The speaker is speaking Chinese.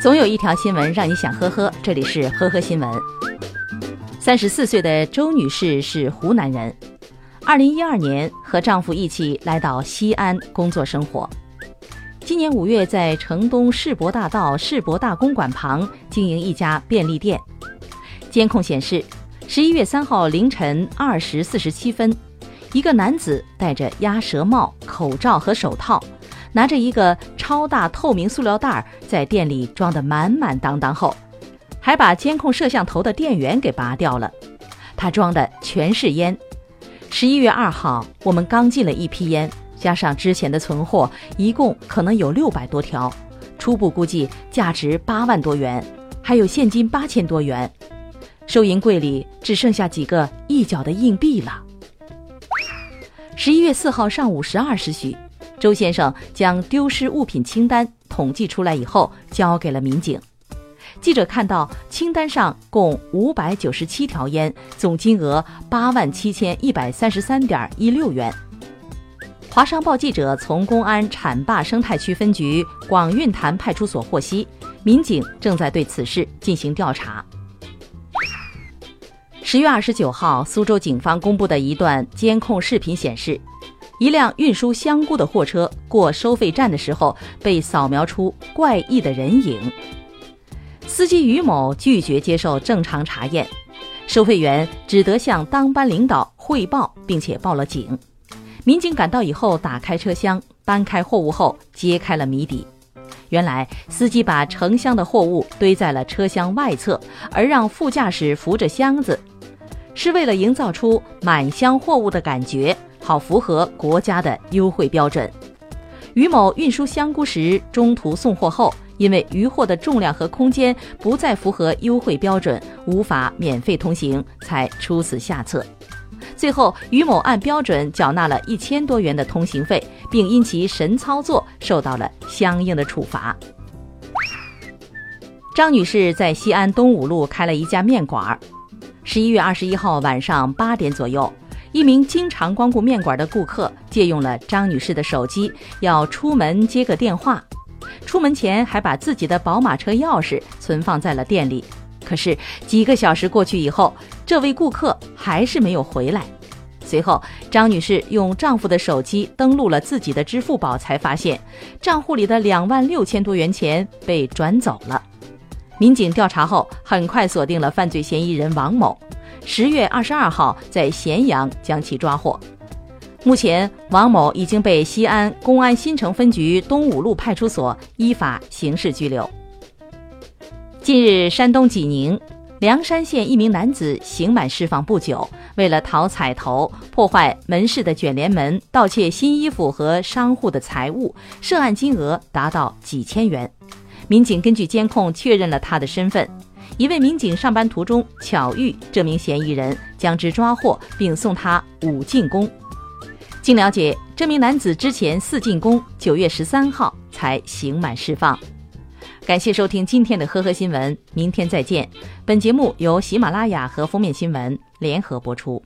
总有一条新闻让你想呵呵，这里是呵呵新闻。三十四岁的周女士是湖南人，二零一二年和丈夫一起来到西安工作生活。今年五月，在城东世博大道世博大公馆旁经营一家便利店。监控显示，十一月三号凌晨二时四十七分，一个男子戴着鸭舌帽、口罩和手套。拿着一个超大透明塑料袋，在店里装得满满当当后，还把监控摄像头的电源给拔掉了。他装的全是烟。十一月二号，我们刚进了一批烟，加上之前的存货，一共可能有六百多条，初步估计价值八万多元，还有现金八千多元。收银柜里只剩下几个一角的硬币了。十一月四号上午十二时许。周先生将丢失物品清单统计出来以后，交给了民警。记者看到清单上共五百九十七条烟，总金额八万七千一百三十三点一六元。华商报记者从公安浐灞生态区分局广运潭派出所获悉，民警正在对此事进行调查。十月二十九号，苏州警方公布的一段监控视频显示。一辆运输香菇的货车过收费站的时候，被扫描出怪异的人影。司机于某拒绝接受正常查验，收费员只得向当班领导汇报，并且报了警。民警赶到以后，打开车厢，搬开货物后，揭开了谜底。原来，司机把成箱的货物堆在了车厢外侧，而让副驾驶扶着箱子，是为了营造出满箱货物的感觉。好符合国家的优惠标准。于某运输香菇时中途送货后，因为余货的重量和空间不再符合优惠标准，无法免费通行，才出此下策。最后，于某按标准缴纳了一千多元的通行费，并因其神操作受到了相应的处罚。张女士在西安东五路开了一家面馆儿。十一月二十一号晚上八点左右。一名经常光顾面馆的顾客借用了张女士的手机，要出门接个电话。出门前还把自己的宝马车钥匙存放在了店里。可是几个小时过去以后，这位顾客还是没有回来。随后，张女士用丈夫的手机登录了自己的支付宝，才发现账户里的两万六千多元钱被转走了。民警调查后，很快锁定了犯罪嫌疑人王某。十月二十二号，在咸阳将其抓获。目前，王某已经被西安公安新城分局东五路派出所依法刑事拘留。近日，山东济宁梁山县一名男子刑满释放不久，为了讨彩头，破坏门市的卷帘门，盗窃新衣服和商户的财物，涉案金额达到几千元。民警根据监控确认了他的身份。一位民警上班途中巧遇这名嫌疑人，将之抓获，并送他五进宫。经了解，这名男子之前四进宫，九月十三号才刑满释放。感谢收听今天的呵呵新闻，明天再见。本节目由喜马拉雅和封面新闻联合播出。